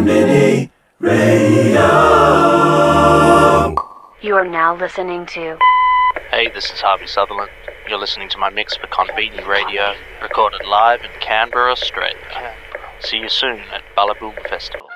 Mini Radio. You are now listening to Hey, this is Harvey Sutherland. You're listening to my mix for Konbini Radio, recorded live in Canberra, Australia. See you soon at Ballà Boum Festival.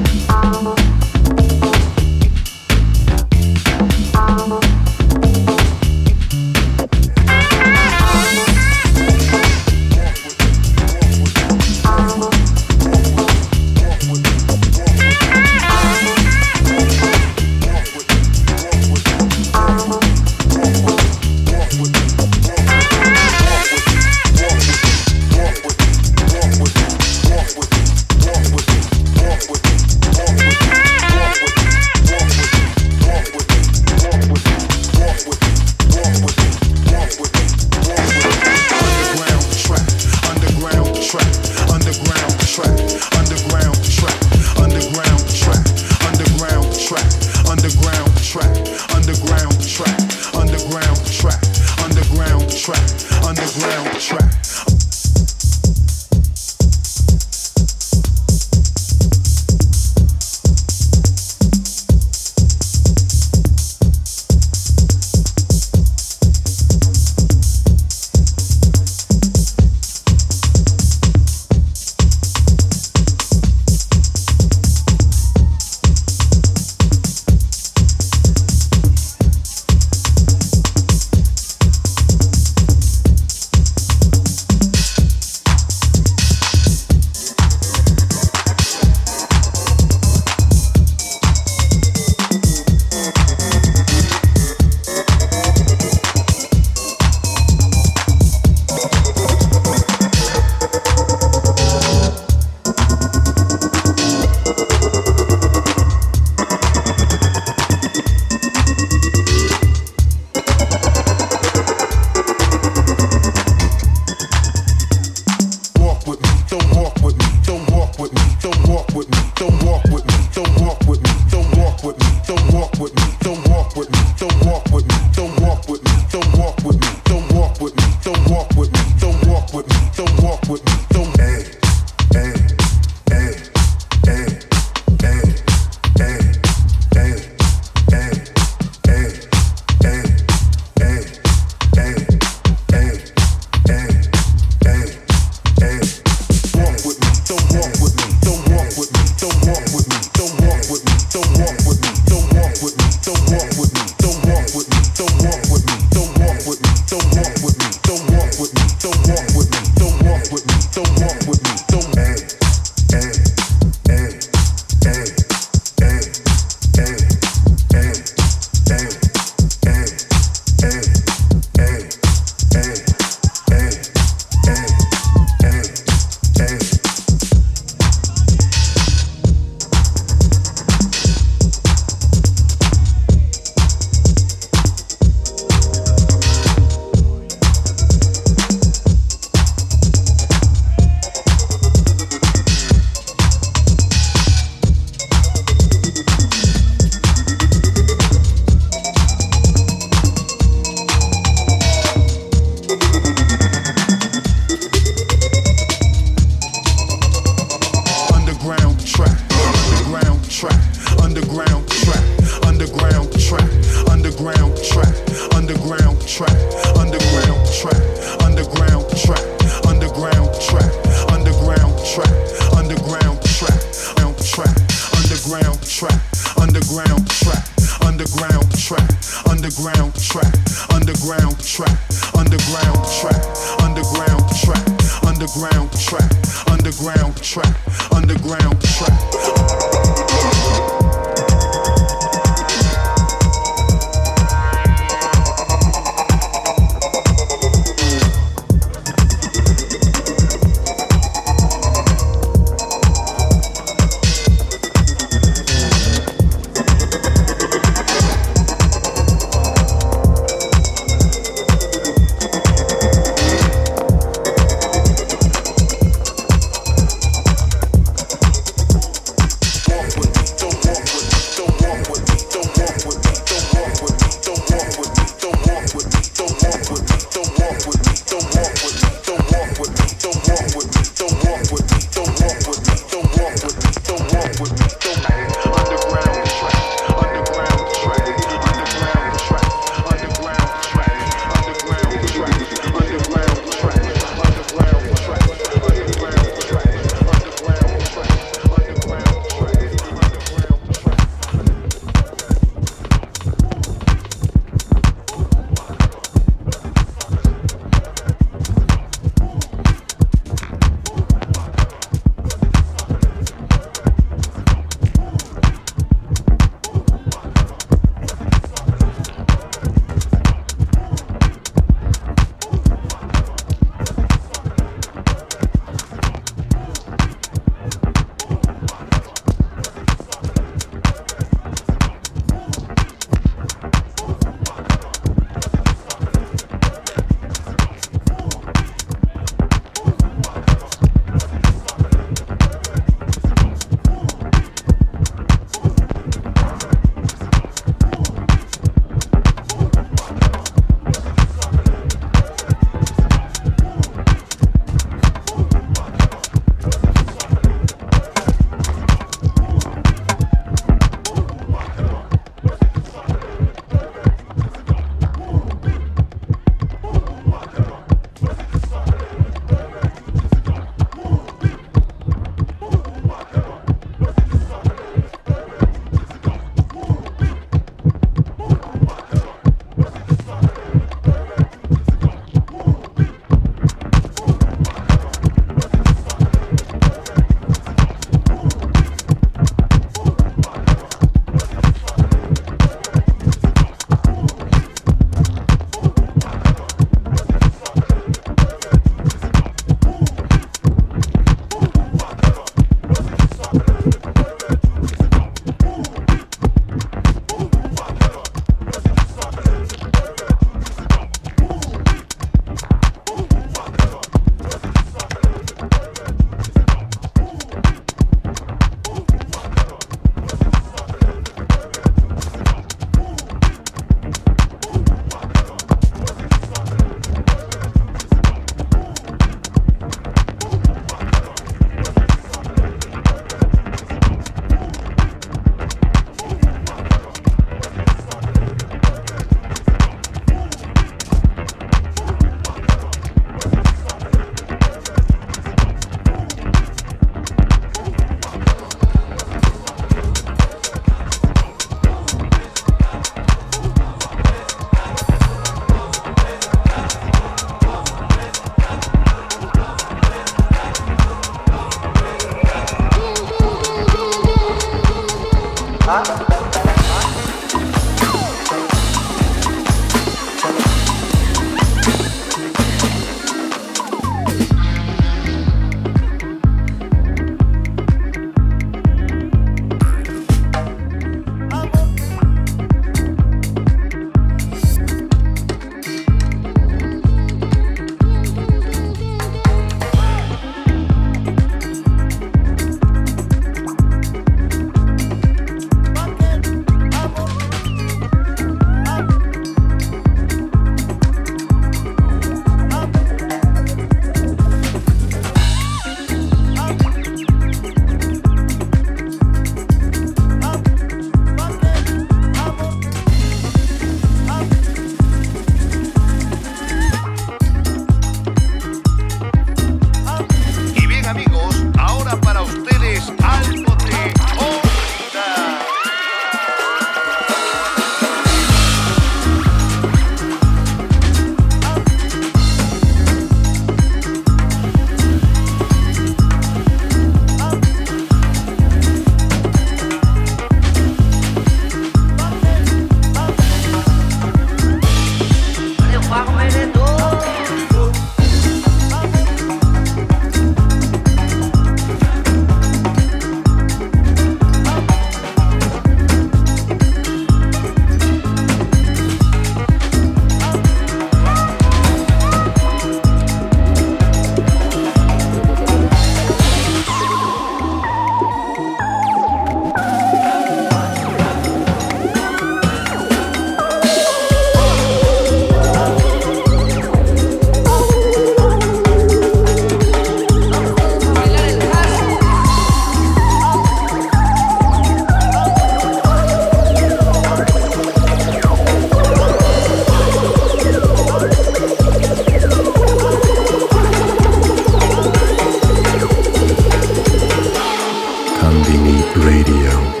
Konbini Radio.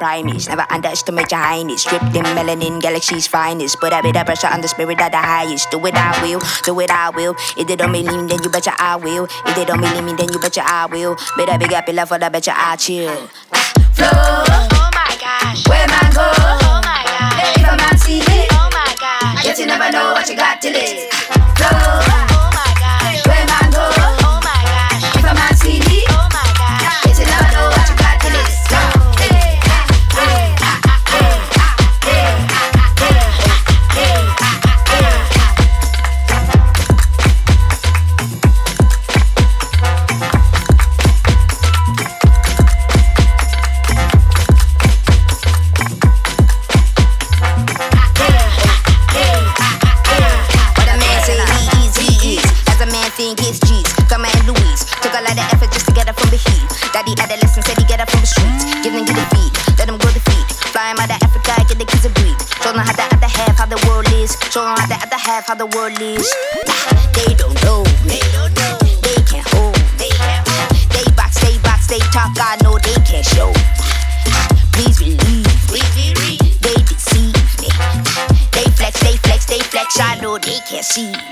Primates. Never underestimate your highness. Stripped in melanin, galaxy's finest. Put a bit of pressure on the spirit of the highest. Do it, I will. Do it, I will. If they don't believe me, then you betcha I will. If they don't believe me, then you betcha I will. Better big up your love for the betcha I chill. Flow. Oh my gosh. Where man go? Oh my gosh. If a man see me. Oh my gosh. Yet you never know what you got till it. Flow. Have how the world is. They don't know. They don't know. They can't hold. They can't hold. They box, they box, they talk. I know they can't show. Please believe. me. They deceive me. They flex, they flex, they flex. I know they can't see